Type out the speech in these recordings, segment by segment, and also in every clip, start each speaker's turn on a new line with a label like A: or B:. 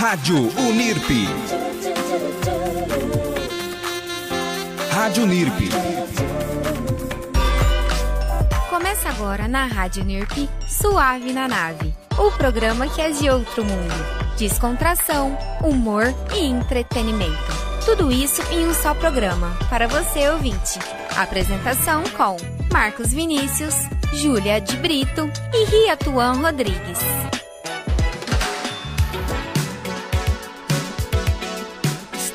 A: Rádio Unirp. Rádio Unirp.
B: Começa agora na Rádio Unirp, Suave na Nave. O programa que é de outro mundo. Descontração, humor e entretenimento. Tudo isso em um só programa, para você ouvinte. Apresentação com Marcos Vinícius, Júlia de Brito e Riatuan Rodrigues.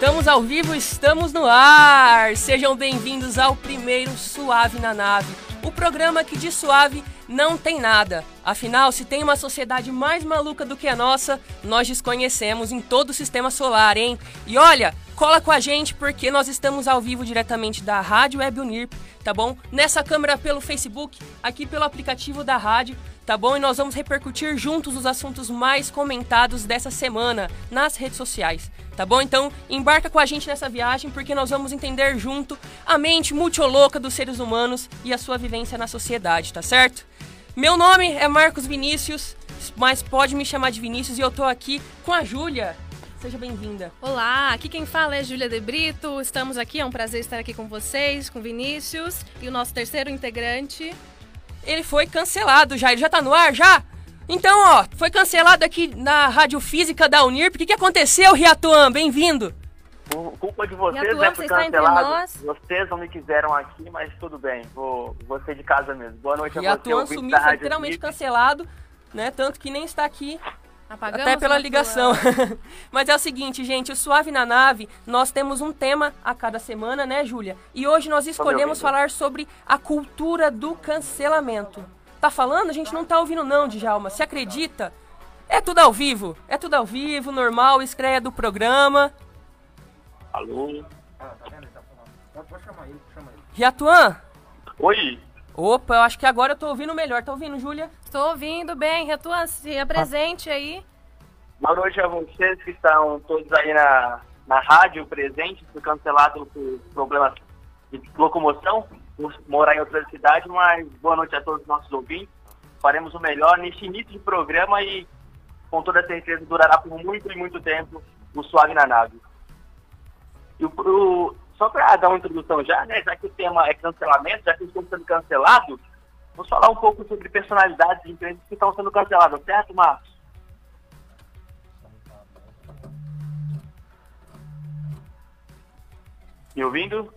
C: Estamos ao vivo, estamos no ar! Sejam bem-vindos ao primeiro Suave na Nave, o programa que de suave não tem nada. Afinal, se tem uma sociedade mais maluca do que a nossa, nós desconhecemos em todo o sistema solar, hein? E olha, cola com a gente porque nós estamos ao vivo diretamente da Rádio Web Unirp, tá bom? Nessa câmera pelo Facebook, aqui pelo aplicativo da rádio, tá bom? E nós vamos repercutir juntos os assuntos mais comentados dessa semana nas redes sociais. Tá bom? Então, embarca com a gente nessa viagem porque nós vamos entender junto a mente multioloca dos seres humanos e a sua vivência na sociedade, tá certo? Meu nome é Marcos Vinícius, mas pode me chamar de Vinícius e eu tô aqui com a Júlia. Seja bem-vinda.
D: Olá, aqui quem fala é Júlia De Brito. Estamos aqui, é um prazer estar aqui com vocês, com Vinícius e o nosso terceiro integrante.
C: Ele foi cancelado já, ele já tá no ar já? Então, ó, foi cancelado aqui na Rádio Física da Unirp. O que, que aconteceu, Riatuan? Bem-vindo.
E: Por culpa de vocês,
D: Riatuan,
E: né,
D: você
E: por cancelado. Vocês não me quiseram aqui, mas tudo bem. Vou, vou ser de casa mesmo. Boa noite a você,
C: Riatuan sumiu, foi literalmente
E: Unirp.
C: cancelado, né? Tanto que nem está aqui
D: Apagamos
C: Até pela ligação. Mas é o seguinte, gente, o Suave na Nave, nós temos um tema a cada semana, né, Júlia? E hoje nós escolhemos falar sobre a cultura do cancelamento. Tá falando? A gente não tá ouvindo não, Djalma. Se acredita? É tudo ao vivo. É tudo ao vivo, normal, estreia do programa.
E: Alô?
C: Riatuan?
E: Oi?
C: Opa, eu acho que agora eu tô ouvindo melhor. Tá ouvindo, Júlia?
D: Estou ouvindo bem, Retuan, se apresente aí.
E: Boa noite a vocês que estão todos aí na, na rádio presentes, fui cancelado por problemas de locomoção, morar em outra cidade, mas boa noite a todos os nossos ouvintes. Faremos o melhor neste início de programa e com toda certeza durará por muito e muito tempo o Suave na Nave. E o, o- só para dar uma introdução já, né, já que o tema é cancelamento, já que estamos sendo cancelados, vamos falar um pouco sobre personalidades de empresas que estão sendo canceladas, certo, Marcos? Me ouvindo?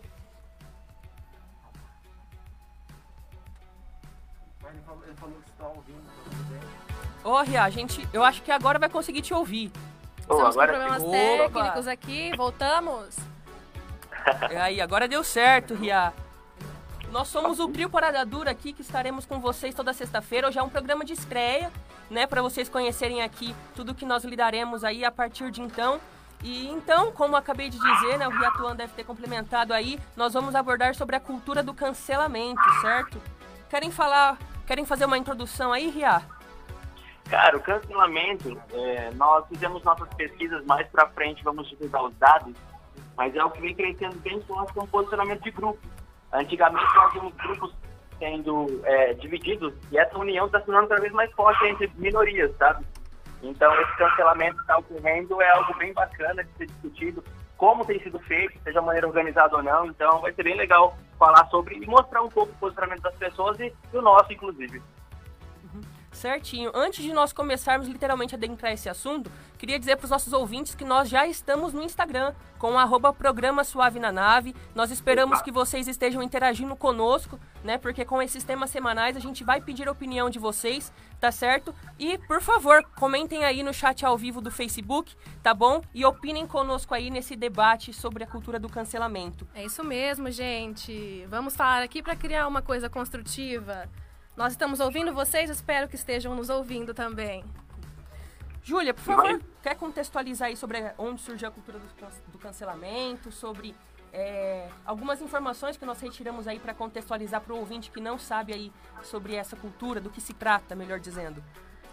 C: Ó, Ria, a gente, eu acho que agora vai conseguir te ouvir.
E: Oh,
D: Estamos com
E: agora
D: problemas
C: sim.
D: técnicos aqui, voltamos.
C: É aí, agora deu certo, Ria. Nós somos o Trio Parada Dura aqui, que estaremos com vocês toda sexta-feira. Hoje é um programa de estreia, né? Para vocês conhecerem aqui tudo que nós lidaremos aí a partir de então. E então, como eu acabei de dizer, né? O Riatuan deve ter complementado aí, nós vamos abordar sobre a cultura do cancelamento, certo? Querem falar, querem fazer uma introdução aí, Ria?
E: Cara, o cancelamento, é, nós fizemos nossas pesquisas mais pra frente, vamos divulgar os dados, mas é o que vem crescendo bem com o posicionamento de grupo. Antigamente nós vimos grupos sendo é, divididos e essa união está se tornando cada vez mais forte entre minorias, sabe? Então esse cancelamento que está ocorrendo é algo bem bacana de ser discutido, como tem sido feito, seja de maneira organizada ou não, então vai ser bem legal falar sobre e mostrar um pouco o posicionamento das pessoas e do nosso, inclusive.
C: Certinho. Antes de nós começarmos literalmente a adentrar esse assunto, queria dizer para os nossos ouvintes que nós já estamos no Instagram com o arroba programa Suave na Nave. Nós esperamos que vocês estejam interagindo conosco, né? Porque com esses temas semanais a gente vai pedir a opinião de vocês, tá certo? E, por favor, comentem aí no chat ao vivo do Facebook, tá bom? E opinem conosco aí nesse debate sobre a cultura do cancelamento.
D: É isso mesmo, gente. Vamos falar aqui para criar uma coisa construtiva. Nós estamos ouvindo vocês, espero que estejam nos ouvindo também.
C: Júlia, por favor, quer contextualizar aí sobre onde surgiu a cultura do, do cancelamento, sobre é, algumas informações que nós retiramos aí para contextualizar para o ouvinte que não sabe aí sobre essa cultura, do que se trata, melhor dizendo.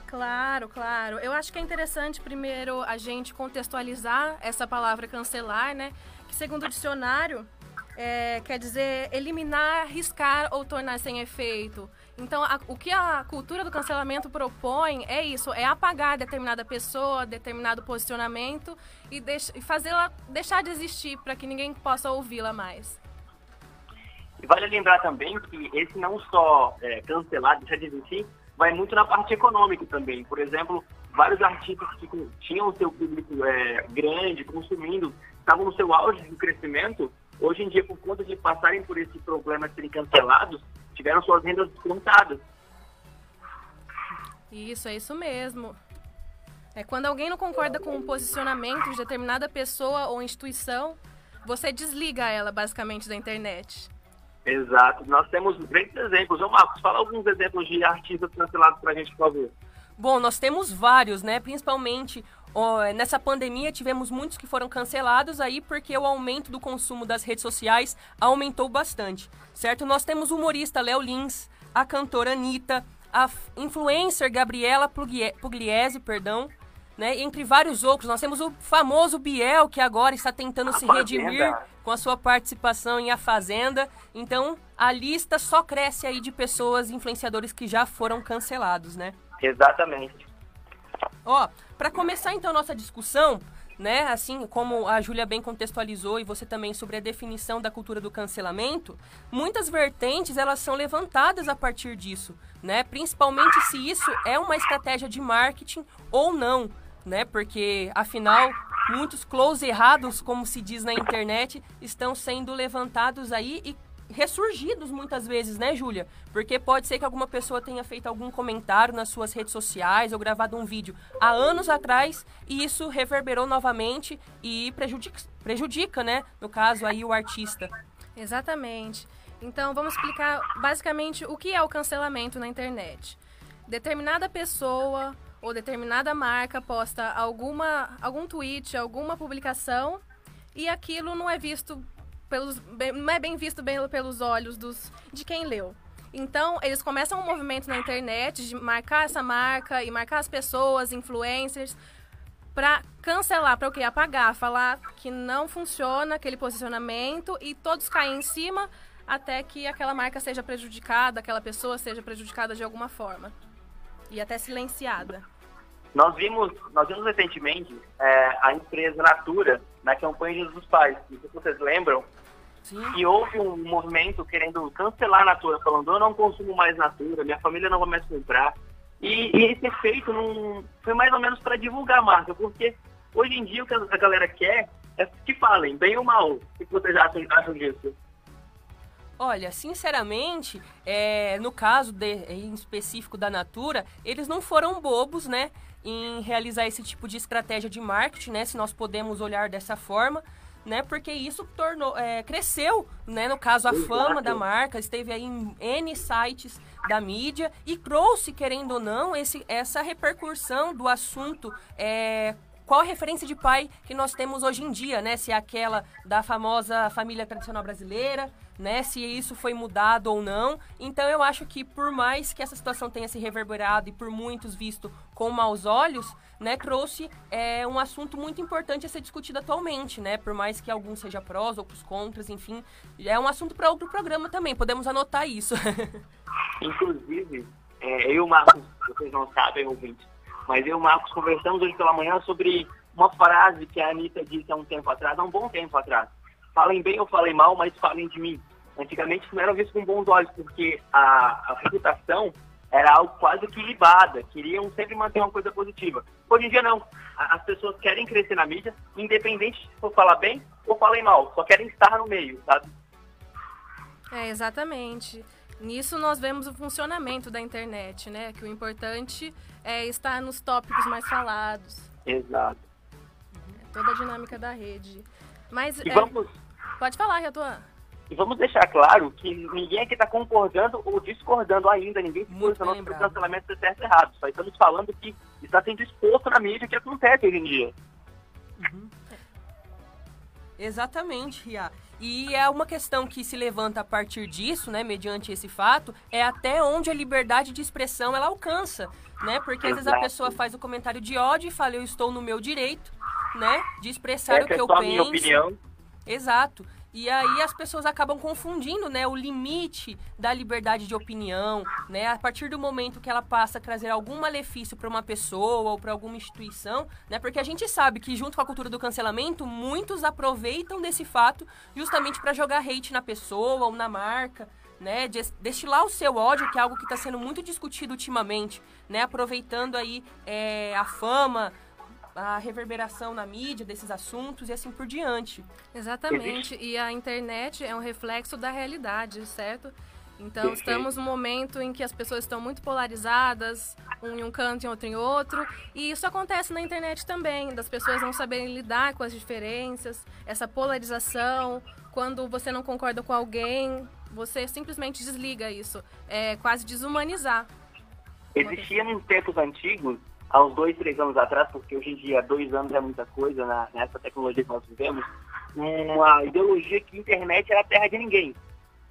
D: Claro, claro. Eu acho que é interessante primeiro a gente contextualizar essa palavra cancelar, né? Que segundo o dicionário, é, quer dizer eliminar, riscar ou tornar sem efeito. Então, a, o que a cultura do cancelamento propõe é isso, é apagar determinada pessoa, determinado posicionamento e, deix, e fazê-la deixar de existir para que ninguém possa ouvi-la mais.
E: E vale lembrar também que esse não só é, cancelar, deixar de existir, vai muito na parte econômica também. Por exemplo, vários artistas que tinham o seu público é, grande, consumindo, estavam no seu auge de crescimento, hoje em dia, por conta de passarem por esse problema de serem cancelados, tiveram suas rendas descontadas.
D: Isso, é isso mesmo. É quando alguém não concorda com o posicionamento de determinada pessoa ou instituição, você desliga ela basicamente da internet.
E: Exato. Nós temos grandes exemplos. Ô Marcos, fala alguns exemplos de artistas cancelados pra gente, por favor.
C: Bom, nós temos vários, né? Principalmente nessa pandemia tivemos muitos que foram cancelados aí porque o aumento do consumo das redes sociais aumentou bastante, certo? Nós temos o humorista Léo Lins, a cantora Anitta, a influencer Gabriela Pugliese, perdão, né? Entre vários outros, nós temos o famoso Biel, que agora está tentando a se Fazenda. redimir com a sua participação em A Fazenda. Então, a lista só cresce aí de pessoas, influenciadores que já foram cancelados, né?
E: Exatamente.
C: Ó, para começar então nossa discussão, né, assim como a Júlia bem contextualizou e você também sobre a definição da cultura do cancelamento, muitas vertentes elas são levantadas a partir disso, né? Principalmente se isso é uma estratégia de marketing ou não, né? Porque afinal muitos close errados, como se diz na internet, estão sendo levantados aí e ressurgidos muitas vezes, né, Júlia? Porque pode ser que alguma pessoa tenha feito algum comentário nas suas redes sociais ou gravado um vídeo há anos atrás e isso reverberou novamente e prejudica, prejudica né, no caso aí o artista.
D: Exatamente. Então, vamos explicar basicamente o que é o cancelamento na internet. Determinada pessoa ou determinada marca posta alguma algum tweet, alguma publicação e aquilo não é visto pelos, não é bem visto bem pelos olhos dos, de quem leu. Então, eles começam um movimento na internet de marcar essa marca e marcar as pessoas, influencers, para cancelar, para o quê? Apagar, falar que não funciona aquele posicionamento e todos caem em cima até que aquela marca seja prejudicada, aquela pessoa seja prejudicada de alguma forma. E até silenciada.
E: Nós vimos, nós vimos recentemente é, a empresa Natura na campanha dos pais. Não sei se vocês lembram. Sim. E houve um movimento querendo cancelar a Natura, falando eu não consumo mais Natura, minha família não vai mais comprar. E, e esse efeito não, foi mais ou menos para divulgar a marca, porque hoje em dia o que a galera quer é que falem, bem ou mal. O que vocês acham, acham disso?
C: Olha, sinceramente, é, no caso de, em específico da Natura, eles não foram bobos, né, em realizar esse tipo de estratégia de marketing, né, se nós podemos olhar dessa forma né? Porque isso tornou, é, cresceu, né? No caso, a Exato. fama da marca, esteve aí em N sites da mídia e trouxe, querendo ou não, esse, essa repercussão do assunto é, qual a referência de pai que nós temos hoje em dia, né? Se é aquela da famosa família tradicional brasileira, né? Se isso foi mudado ou não. Então eu acho que por mais que essa situação tenha se reverberado e por muitos visto com maus olhos, né, trouxe é, um assunto muito importante a ser discutido atualmente, né? Por mais que alguns seja prós, outros contras, enfim, é um assunto para outro programa também. Podemos anotar isso.
E: Inclusive, é, eu Marcos, vocês não sabem, ouvintes, mas eu e o Marcos conversamos hoje pela manhã sobre uma frase que a Anitta disse há um tempo atrás, há um bom tempo atrás. Falem bem ou falem mal, mas falem de mim. Antigamente não era visto com bons olhos, porque a, a reputação era algo quase que libada, queriam sempre manter uma coisa positiva. Hoje em dia não. As pessoas querem crescer na mídia, independente se for falar bem ou falem mal, só querem estar no meio, sabe?
D: É, exatamente. Nisso nós vemos o funcionamento da internet, né? Que o importante é estar nos tópicos mais falados.
E: Exato.
D: É toda a dinâmica da rede. Mas
E: e é... vamos...
D: pode falar, Retuan.
E: E vamos deixar claro que ninguém aqui está concordando ou discordando ainda, ninguém se posicionou sobre o cancelamento ser certo ou errado. Só estamos falando que está sendo exposto na mídia o que acontece hoje em dia.
C: Uhum. Exatamente, Ria. E é uma questão que se levanta a partir disso, né, mediante esse fato, é até onde a liberdade de expressão ela alcança, né? Porque às vezes a pessoa faz o um comentário de ódio e fala eu estou no meu direito, né, de expressar é, o que, que eu penso. Minha opinião. Exato. E aí as pessoas acabam confundindo, né, o limite da liberdade de opinião, né? A partir do momento que ela passa a trazer algum malefício para uma pessoa ou para alguma instituição, né? Porque a gente sabe que junto com a cultura do cancelamento, muitos aproveitam desse fato justamente para jogar hate na pessoa ou na marca, né, destilar o seu ódio, que é algo que está sendo muito discutido ultimamente, né, aproveitando aí é, a fama, a reverberação na mídia desses assuntos e assim por diante.
D: Exatamente. E a internet é um reflexo da realidade, certo? Então, estamos num momento em que as pessoas estão muito polarizadas, um em um canto e outro em outro. E isso acontece na internet também, das pessoas não saberem lidar com as diferenças, essa polarização. Quando você não concorda com alguém, você simplesmente desliga isso. É quase desumanizar.
E: Existia em tempos antigos há uns dois, três anos atrás, porque hoje em dia dois anos é muita coisa na, nessa tecnologia que nós vivemos, uma ideologia que a internet era a terra de ninguém.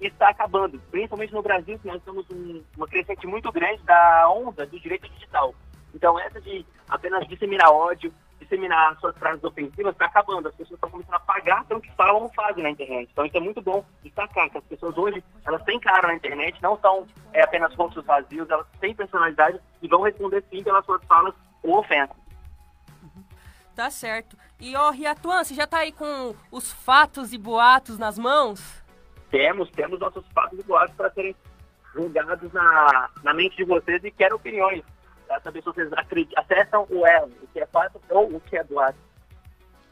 E: Está acabando, principalmente no Brasil, que nós temos um, uma crescente muito grande da onda do direito digital. Então, essa de apenas disseminar ódio, disseminar suas frases ofensivas está acabando. As pessoas estão começando a pagar pelo que falam ou fazem na internet. Então isso é muito bom destacar que as pessoas hoje, elas têm cara na internet, não são é, apenas rostos vazios, elas têm personalidade e vão responder sim pelas suas falas ou ofensas.
C: Tá certo. E, ó, Riatuan, você já tá aí com os fatos e boatos nas mãos?
E: Temos, temos nossos fatos e boatos para serem julgados na, na mente de vocês e quero opiniões para saber se vocês acessam o elo, o que é fato ou o que é boato.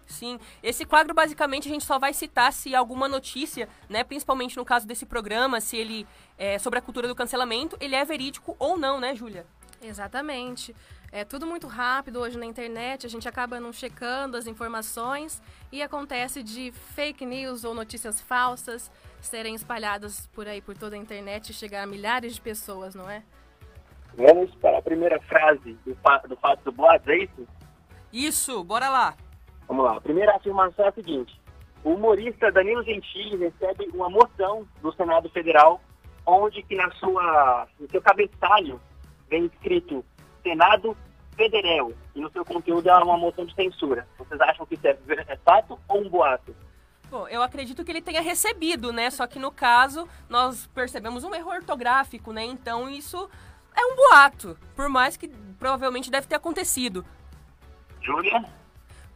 C: Sim, esse quadro basicamente a gente só vai citar se alguma notícia, né, principalmente no caso desse programa, se ele é sobre a cultura do cancelamento, ele é verídico ou não, né, Júlia?
D: Exatamente. É tudo muito rápido hoje na internet, a gente acaba não checando as informações e acontece de fake news ou notícias falsas serem espalhadas por aí por toda a internet e chegar a milhares de pessoas, não é?
E: Vamos para a primeira frase do, do fato do boato, é isso?
C: Isso, bora lá.
E: Vamos lá. A primeira afirmação é a seguinte. O humorista Danilo Gentili recebe uma moção do Senado Federal, onde que na sua, no seu cabeçalho vem escrito Senado Federal, e no seu conteúdo é uma moção de censura. Vocês acham que isso é, é fato ou um boato?
C: Bom, eu acredito que ele tenha recebido, né? Só que no caso, nós percebemos um erro ortográfico, né? Então isso é um boato, por mais que provavelmente deve ter acontecido.
E: Júlia?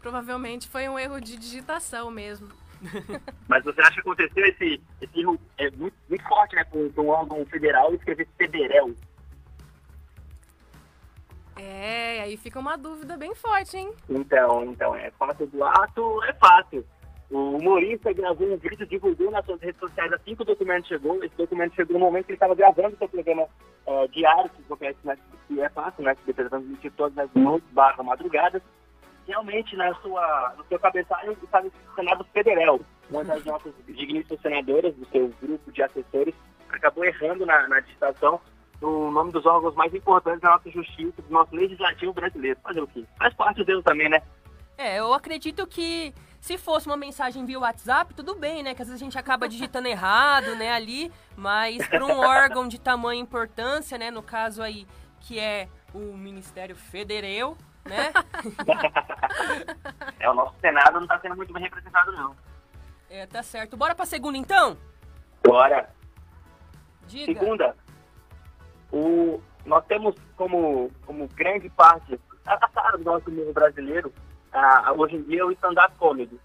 D: Provavelmente foi um erro de digitação mesmo.
E: Mas você acha que aconteceu esse, esse erro é muito, muito forte, né, com, um órgão federal escrever federal?
D: É, aí fica uma dúvida bem forte, hein?
E: Então, então, é fácil do ato, é fácil. O humorista gravou um vídeo, divulgou nas suas redes sociais assim que o documento chegou. Esse documento chegou no momento que ele estava gravando seu programa é, diário, que acontece né, que é fácil, né? Que transmitir todas as noites barra madrugadas. Realmente, na sua, no seu cabeçalho estava o Senado Federal. Uma das nossas digníssimas senadoras, do seu grupo de assessores, acabou errando na, na digitação no nome dos órgãos mais importantes da nossa justiça, do nosso legislativo brasileiro. Fazer o quê? Faz parte dele também, né?
C: É, eu acredito que se fosse uma mensagem via WhatsApp, tudo bem, né? Que às vezes a gente acaba digitando errado, né, ali, mas para um órgão de tamanha importância, né, no caso aí, que é o Ministério Federal, né?
E: é, o nosso Senado não está sendo muito bem representado, não.
C: É, tá certo. Bora pra segunda, então?
E: Bora.
C: Diga.
E: Segunda, o, nós temos como, como grande parte, a cara do nosso mundo brasileiro, a, hoje em dia, o stand-up comedy.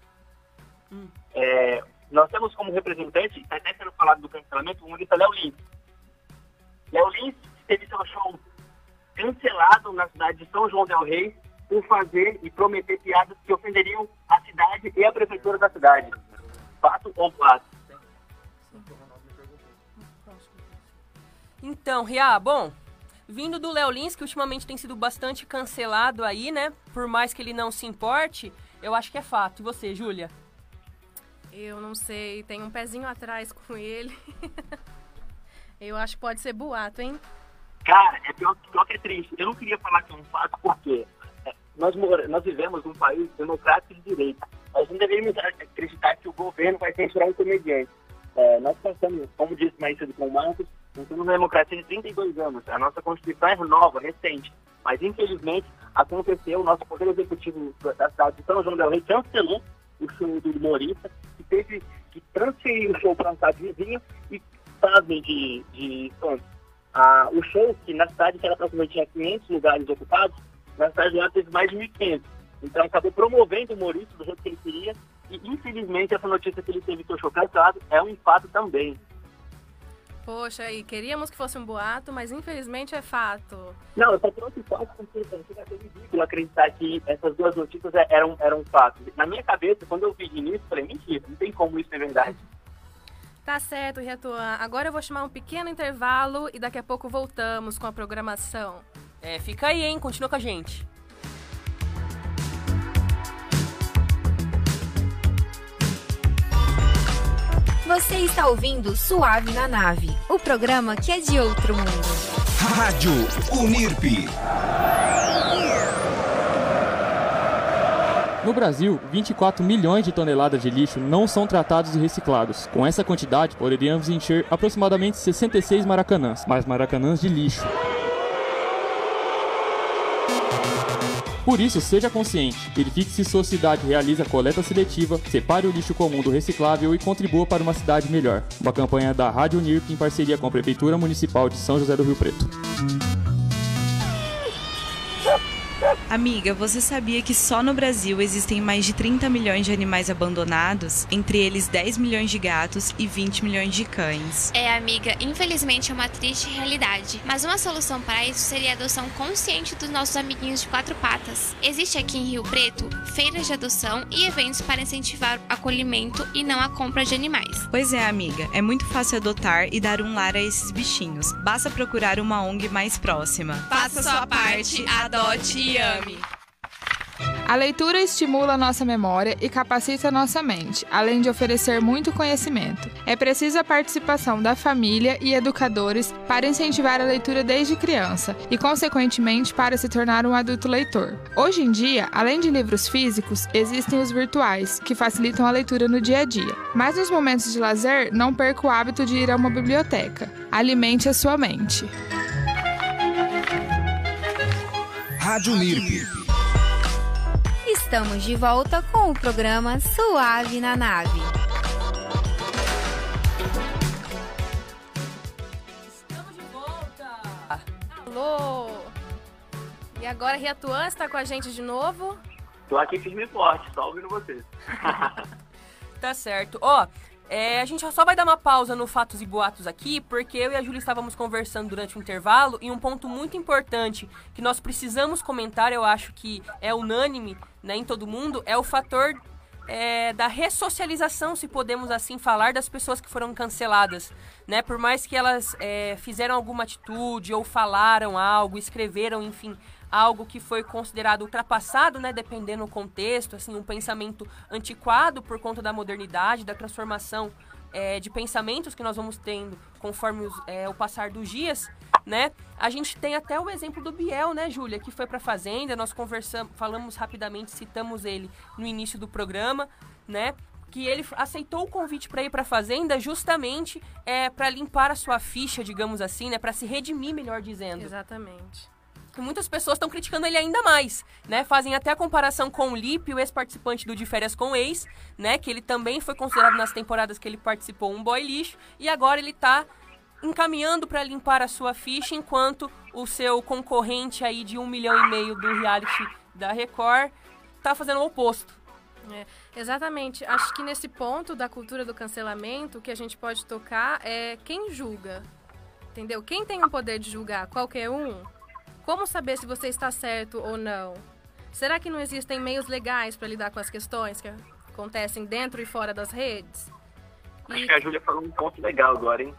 E: Hum. É, nós temos como representante, está até sendo falado do cancelamento, o humorista Léo Lins. Léo Lins teve seu show cancelado na cidade de São João del Rei por fazer e prometer piadas que ofenderiam a cidade e a prefeitura da cidade. Fato ou fato?
C: Então, Ria, bom, vindo do Léo Lins, que ultimamente tem sido bastante cancelado aí, né? Por mais que ele não se importe, eu acho que é fato. E você, Júlia?
D: Eu não sei, tem um pezinho atrás com ele. eu acho que pode ser boato, hein?
E: Cara, é pior, pior que é triste. Eu não queria falar que é um fato porque é, nós, nós vivemos num país democrático de direito. Nós não deveríamos acreditar que o governo vai censurar um comediante. É, nós passamos, como disse mais cedo com o Marcos, nós temos uma democracia de 32 anos. A nossa Constituição é nova, recente. Mas, infelizmente, aconteceu, o nosso Poder Executivo da cidade de São João del Rei cancelou o show do humorista, que teve que transferiu o show para uma cidade vizinha e fazem de, de Santos. Ah, o show, que na cidade que era praticamente tinha 500 lugares ocupados, na cidade lá teve mais de 1.500. Então acabou promovendo o humorístico do jeito que ele queria e infelizmente essa notícia que ele teve seu show cancelado é um fato também.
D: Poxa, e queríamos que fosse um boato, mas infelizmente é fato.
E: Não, eu só trouxe fato porque chega a ser ridículo acreditar que essas duas notícias é, eram, eram fatos. Na minha cabeça, quando eu vi de início, eu falei, mentira, não tem como isso ser verdade.
D: Tá certo, Riatuan. Agora eu vou chamar um pequeno intervalo e daqui a pouco voltamos com a programação.
C: É, fica aí, hein? Continua com a gente.
B: Você está ouvindo Suave na Nave, o programa que é de outro mundo.
A: Rádio Unirp.
F: No Brasil, 24 milhões de toneladas de lixo não são tratados e reciclados. Com essa quantidade, poderíamos encher aproximadamente 66 maracanãs, mas maracanãs de lixo. Por isso, seja consciente. Verifique se sua cidade realiza coleta seletiva, separe o lixo comum do reciclável e contribua para uma cidade melhor. Uma campanha da Rádio NIRP em parceria com a Prefeitura Municipal de São José do Rio Preto.
G: Amiga, você sabia que só no Brasil existem mais de 30 milhões de animais abandonados, entre eles 10 milhões de gatos e 20 milhões de cães?
H: É, amiga, infelizmente é uma triste realidade. Mas uma solução para isso seria a adoção consciente dos nossos amiguinhos de quatro patas. Existe aqui em Rio Preto feiras de adoção e eventos para incentivar o acolhimento e não a compra de animais.
G: Pois é, amiga, é muito fácil adotar e dar um lar a esses bichinhos. Basta procurar uma ONG mais próxima.
H: Faça sua parte, adote e ame.
I: A leitura estimula nossa memória e capacita nossa mente, além de oferecer muito conhecimento. É preciso a participação da família e educadores para incentivar a leitura desde criança e, consequentemente, para se tornar um adulto leitor. Hoje em dia, além de livros físicos, existem os virtuais, que facilitam a leitura no dia a dia. Mas nos momentos de lazer, não perca o hábito de ir a uma biblioteca. Alimente a sua mente.
A: Rádio NIRP.
B: Estamos de volta com o programa Suave na Nave.
C: Estamos de volta!
D: Alô! E agora Riatuan está com a gente de novo.
E: Tô aqui firme e forte, só ouvindo vocês.
C: Tá certo. Ó, é, a gente só vai dar uma pausa no Fatos e Boatos aqui, porque eu e a Júlia estávamos conversando durante o intervalo e um ponto muito importante que nós precisamos comentar, eu acho que é unânime né, em todo mundo, é o fator é, da ressocialização, se podemos assim falar, das pessoas que foram canceladas. Né? Por mais que elas é, fizeram alguma atitude ou falaram algo, escreveram, enfim, algo que foi considerado ultrapassado, né, dependendo do contexto, assim, um pensamento antiquado por conta da modernidade, da transformação é, de pensamentos que nós vamos tendo conforme os, é, o passar dos dias, né? A gente tem até o exemplo do Biel, né, Júlia, que foi para a fazenda, nós conversamos, falamos rapidamente, citamos ele no início do programa, né? que ele aceitou o convite para ir para a fazenda justamente é, para limpar a sua ficha, digamos assim, né, para se redimir, melhor dizendo.
D: Exatamente
C: que muitas pessoas estão criticando ele ainda mais, né? Fazem até a comparação com o Lipe, o ex-participante do De Férias com Ex, né? Que ele também foi considerado nas temporadas que ele participou um boy lixo e agora ele está encaminhando para limpar a sua ficha, enquanto o seu concorrente aí de um milhão e meio do reality da Record está fazendo o oposto.
D: É, exatamente. Acho que nesse ponto da cultura do cancelamento, o que a gente pode tocar é quem julga. Entendeu? Quem tem o poder de julgar? Qualquer um? Como saber se você está certo ou não? Será que não existem meios legais para lidar com as questões que acontecem dentro e fora das redes?
E: E... Acho que a Júlia falou um ponto legal agora, hein?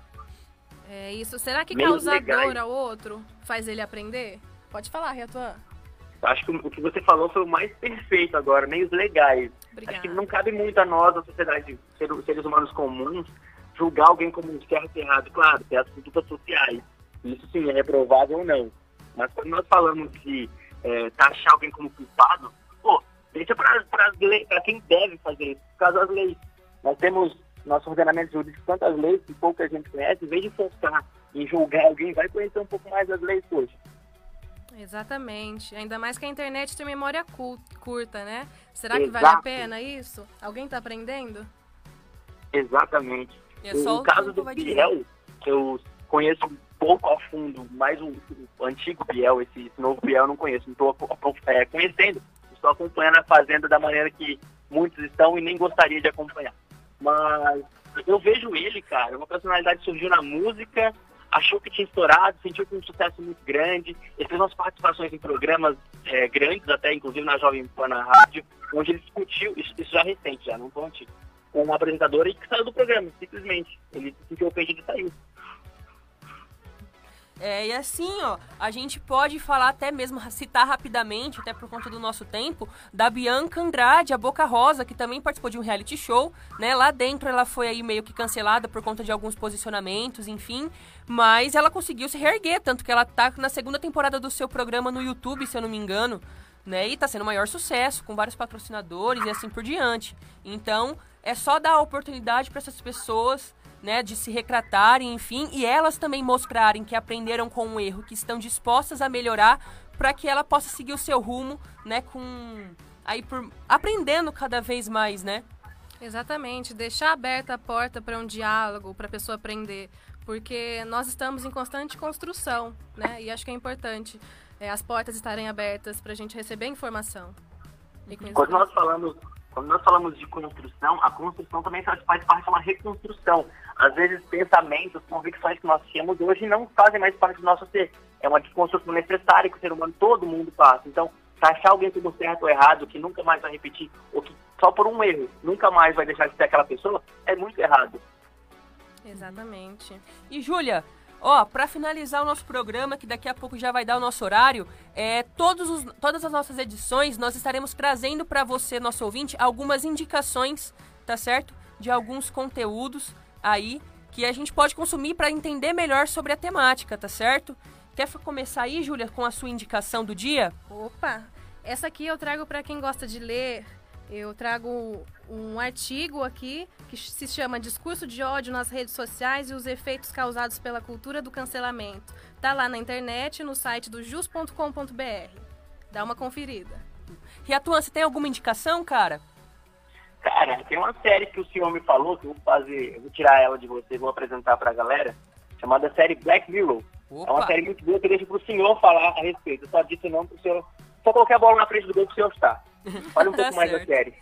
D: É isso. Será que meios causar legais. dor ao outro faz ele aprender? Pode falar, Reatuan.
E: Acho que o que você falou foi o mais perfeito agora, meios legais.
D: Obrigada.
E: Acho que não cabe muito a nós, a sociedade, seres humanos comuns, julgar alguém como um certo errado. Claro, tem as condutas sociais. Isso sim é reprovável ou não. Mas quando nós falamos de é, taxar alguém como culpado, pô, deixa para quem deve fazer isso, por causa das leis. Nós temos nosso ordenamento jurídico tantas leis que pouca gente conhece, em vez de focar em julgar alguém, vai conhecer um pouco mais das leis hoje.
D: Exatamente. Ainda mais que a internet tem memória curta, né? Será que Exato. vale a pena isso? Alguém está aprendendo?
E: Exatamente.
C: É só
E: o caso do. Biel, que eu conheço pouco a fundo, mais o, o antigo Biel, esse, esse novo Biel eu não conheço, não estou conhecendo, estou acompanhando a Fazenda da maneira que muitos estão e nem gostaria de acompanhar. Mas eu vejo ele, cara, uma personalidade surgiu na música, achou que tinha estourado, sentiu que um sucesso muito grande, ele fez umas participações em programas é, grandes, até inclusive na Jovem Pan na rádio, onde ele discutiu, isso, isso já é recente, já não tão antigo, com uma apresentadora e que saiu do programa, simplesmente. Ele se sentiu ofendido e saiu.
C: É, e assim, ó, a gente pode falar até mesmo, citar rapidamente, até por conta do nosso tempo, da Bianca Andrade, a Boca Rosa, que também participou de um reality show, né? Lá dentro ela foi aí meio que cancelada por conta de alguns posicionamentos, enfim, mas ela conseguiu se reerguer, tanto que ela tá na segunda temporada do seu programa no YouTube, se eu não me engano, né? E tá sendo o maior sucesso, com vários patrocinadores e assim por diante. Então, é só dar oportunidade para essas pessoas né, de se retratarem, enfim, e elas também mostrarem que aprenderam com o erro, que estão dispostas a melhorar para que ela possa seguir o seu rumo, né, com aí por aprendendo cada vez mais, né?
D: Exatamente, deixar aberta a porta para um diálogo, para a pessoa aprender, porque nós estamos em constante construção, né? E acho que é importante é, as portas estarem abertas para a gente receber informação. E
E: Quando nós falamos, quando nós falamos de construção, a construção também faz parte de uma reconstrução. Às vezes pensamentos, convicções que nós tínhamos hoje não fazem mais parte do nosso ser. É uma desconstrução necessária que o ser humano, todo mundo passa. Então, taxar alguém como certo ou errado, que nunca mais vai repetir, ou que só por um erro nunca mais vai deixar de ser aquela pessoa, é muito errado.
D: Exatamente.
C: E Júlia, ó, para finalizar o nosso programa, que daqui a pouco já vai dar o nosso horário, é, todos os- todas as nossas edições nós estaremos trazendo para você, nosso ouvinte, algumas indicações, tá certo? De alguns conteúdos aí que a gente pode consumir para entender melhor sobre a temática, tá certo? Quer começar aí, Júlia, com a sua indicação do dia?
D: Opa! Essa aqui eu trago para quem gosta de ler. Eu trago um artigo aqui que se chama Discurso de ódio nas redes sociais e os efeitos causados pela cultura do cancelamento. Tá lá na internet, no site do jus.com.br. Dá uma conferida.
C: Riatuan, você tem alguma indicação, cara?
E: Cara, tem uma série que o senhor me falou, que eu vou fazer, eu vou tirar ela de você, vou apresentar pra galera, chamada série Black Mirror. É uma
C: Opa!
E: série muito boa que eu deixo pro senhor falar a respeito. Eu só disse não pro senhor. Só coloquei a bola na frente do gol pro senhor estar. Olha um
C: Tá
E: pouco mais da série.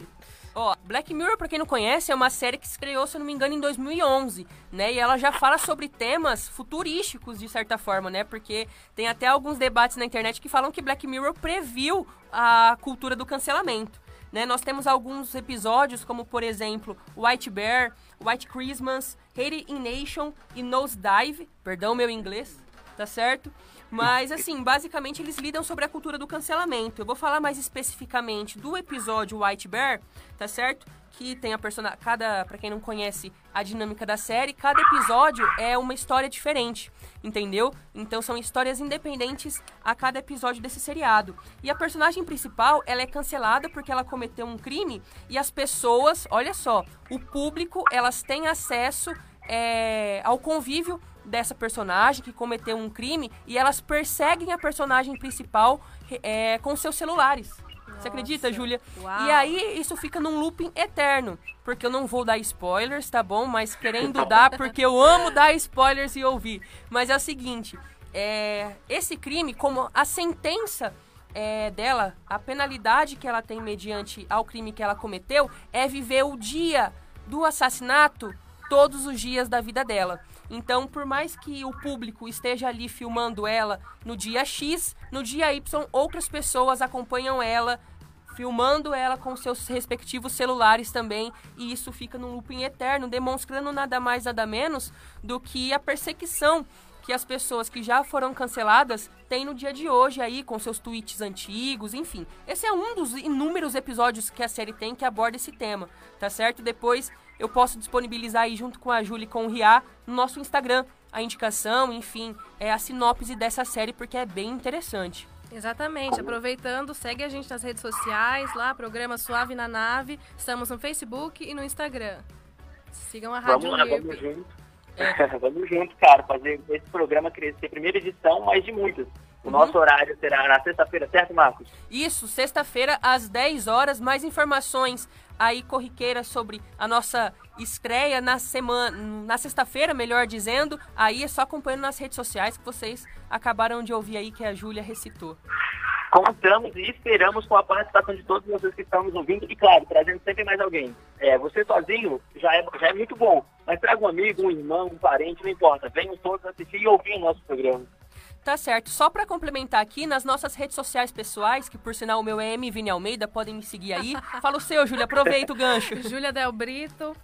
C: Ó, Black Mirror, pra quem não conhece, é uma série que se criou, se eu não me engano, em 2011, né? E ela já fala sobre temas futurísticos, de certa forma, né? Porque tem até alguns debates na internet que falam que Black Mirror previu a cultura do cancelamento. Né? Nós temos alguns episódios, como por exemplo, White Bear, White Christmas, Hate in Nation e Nosedive, perdão meu inglês, tá certo? Mas assim, basicamente eles lidam sobre a cultura do cancelamento. Eu vou falar mais especificamente do episódio White Bear, tá certo? Que tem a personagem, cada, para quem não conhece a dinâmica da série, cada episódio é uma história diferente, entendeu? Então são histórias independentes a cada episódio desse seriado. E a personagem principal, ela é cancelada porque ela cometeu um crime e as pessoas, olha só, o público, elas têm acesso é, ao convívio dessa personagem que cometeu um crime e elas perseguem a personagem principal é, com seus celulares. Você acredita,
D: Nossa,
C: Júlia? E aí isso fica num looping eterno. Porque eu não vou dar spoilers, tá bom? Mas querendo dar, porque eu amo dar spoilers e ouvir. Mas é o seguinte: é, esse crime, como a sentença é, dela, a penalidade que ela tem mediante ao crime que ela cometeu, é viver o dia do assassinato todos os dias da vida dela. Então, por mais que o público esteja ali filmando ela no dia X, no dia Y, outras pessoas acompanham ela, filmando ela com seus respectivos celulares também, e isso fica num looping eterno, demonstrando nada mais, nada menos do que a perseguição que as pessoas que já foram canceladas têm no dia de hoje aí, com seus tweets antigos, enfim. Esse é um dos inúmeros episódios que a série tem que aborda esse tema, tá certo? Depois eu posso disponibilizar aí junto com a Júlia e com o Ria no nosso Instagram a indicação, enfim, é a sinopse dessa série porque é bem interessante.
D: Exatamente. Aproveitando, segue a gente nas redes sociais, lá, programa Suave na Nave. Estamos no Facebook e no Instagram. Sigam a Rádio
E: Vamos lá, vamos junto. vamos junto, cara, fazer esse programa crescer. Primeira edição, mais de muitas. O nosso horário será na sexta-feira, certo, Marcos?
C: Isso, sexta-feira às 10 horas. Mais informações aí corriqueiras sobre a nossa estreia na semana, na sexta-feira, melhor dizendo. Aí é só acompanhando nas redes sociais que vocês acabaram de ouvir aí que a Júlia recitou.
E: Contamos e esperamos com a participação de todos vocês que estão nos ouvindo e, claro, trazendo sempre mais alguém. É, você sozinho já é, já é muito bom, mas traga um amigo, um irmão, um parente, não importa. Venham todos assistir e ouvir o nosso programa.
C: Tá certo. Só para complementar aqui, nas nossas redes sociais pessoais, que por sinal o meu é M Vini Almeida, podem me seguir aí. Fala o seu, Júlia, aproveita o gancho.
D: Júlia Del Brito.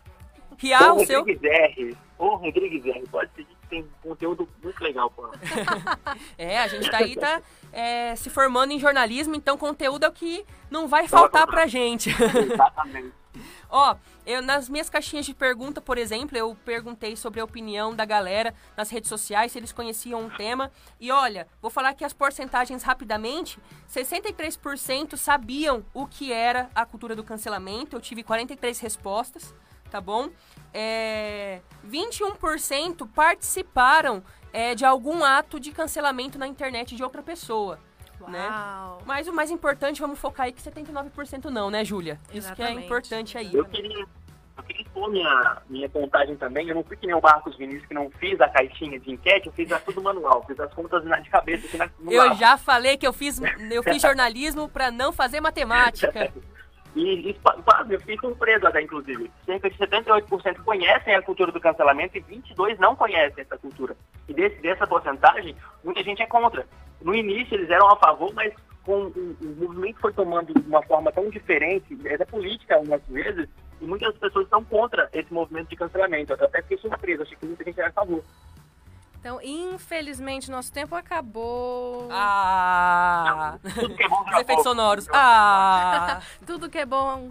C: Rial,
E: o
C: o seu.
E: Rodrigues R. Ô, Rodrigues R. Pode seguir que tem conteúdo muito legal, pô.
C: É, a gente tá aí, tá é, se formando em jornalismo, então conteúdo é o que não vai faltar pra gente.
E: Exatamente.
C: Ó, eu, nas minhas caixinhas de pergunta, por exemplo, eu perguntei sobre a opinião da galera nas redes sociais, se eles conheciam um tema. E olha, vou falar aqui as porcentagens rapidamente. 63% sabiam o que era a cultura do cancelamento. Eu tive 43 respostas, tá bom? É, 21% participaram é, de algum ato de cancelamento na internet de outra pessoa. Né?
D: Uau.
C: Mas o mais importante, vamos focar aí que 79% não, né, Júlia? Isso que é importante aí.
E: Eu queria, eu queria expor minha, minha contagem também. Eu não fui que nem o Marcos Vinícius, que não fiz a caixinha de enquete, eu fiz tudo manual. Fiz as contas na- de cabeça aqui na, no
C: Eu já falei que eu fiz, eu fiz jornalismo para não fazer matemática.
E: E, e pasme, eu fiquei surpreso até, inclusive. Cerca de 78% conhecem a cultura do cancelamento e 22% não conhecem essa cultura. E desse, dessa porcentagem, muita gente é contra. No início eles eram a favor, mas com o, o movimento foi tomando uma forma tão diferente, é política algumas vezes, e muitas pessoas estão contra esse movimento de cancelamento. Eu até fiquei surpreso, achei que muita gente era a favor.
D: Então, infelizmente, nosso tempo acabou.
C: Ah!
E: Tudo que é bom dura
C: efeitos
E: pouco.
C: sonoros. Ah!
D: Tudo que é bom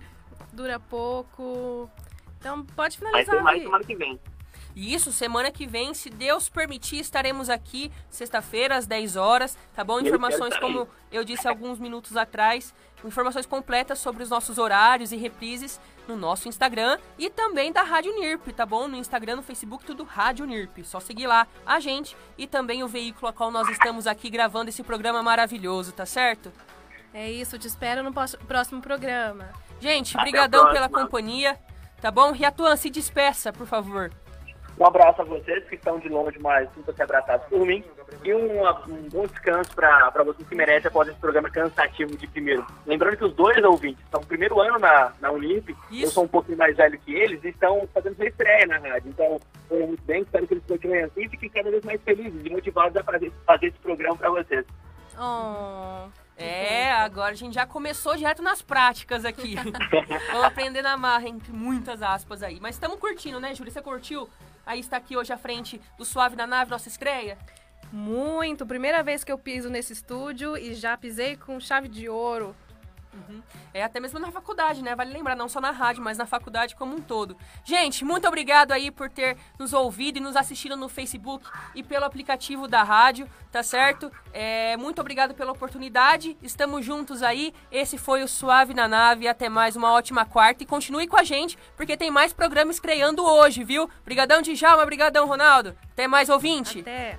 D: dura pouco. Então, pode
E: Vai
D: finalizar.
E: ter mais semana que vem.
C: E isso, semana que vem, se Deus permitir, estaremos aqui sexta-feira às 10 horas, tá bom? Informações, como eu disse alguns minutos atrás, informações completas sobre os nossos horários e reprises no nosso Instagram e também da Rádio NIRP, tá bom? No Instagram, no Facebook, tudo Rádio NIRP. Só seguir lá a gente e também o veículo a qual nós estamos aqui gravando esse programa maravilhoso, tá certo?
D: É isso, te espero no próximo programa.
C: Gente, brigadão pela companhia, tá bom? Riatuan, se despeça, por favor.
E: Um abraço a vocês que estão de longe, mas sintam-se abraçados por mim. E um, um bom descanso para vocês que merecem após esse programa cansativo de primeiro. Lembrando que os dois ouvintes estão no primeiro ano na, na Unip, eu
C: Isso.
E: sou um pouquinho mais velho que eles, e estão fazendo sua estreia na rádio. Então, foram muito bem, espero que eles continuem assim e fiquem cada vez mais felizes e motivados a fazer, fazer esse programa para vocês.
D: Oh,
C: É, agora a gente já começou direto nas práticas aqui. Vamos aprender na marra, entre muitas aspas aí. Mas estamos curtindo, né, Júlia? Você curtiu? Aí está aqui hoje à frente do Suave na Nave, nossa estreia.
D: muito. Primeira vez que eu piso nesse estúdio e já pisei com chave de ouro.
C: É até mesmo na faculdade, né? Vale lembrar, não só na rádio, mas na faculdade como um todo. Gente, muito obrigado aí por ter nos ouvido e nos assistido no Facebook e pelo aplicativo da rádio, tá certo? É, muito obrigado pela oportunidade. Estamos juntos aí. Esse foi o Suave na Nave. Até mais uma ótima quarta e continue com a gente, porque tem mais programa estreando hoje, viu? Brigadão, Djalma. Brigadão, Ronaldo. Até mais, ouvinte.
D: Até.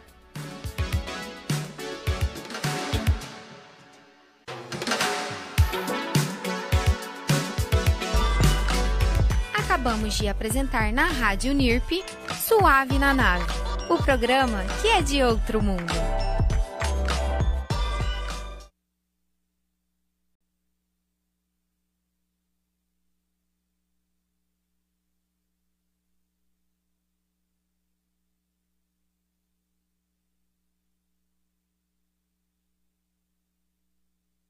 B: Acabamos de apresentar na Rádio NIRP Suave na Nave, o programa que é de outro mundo.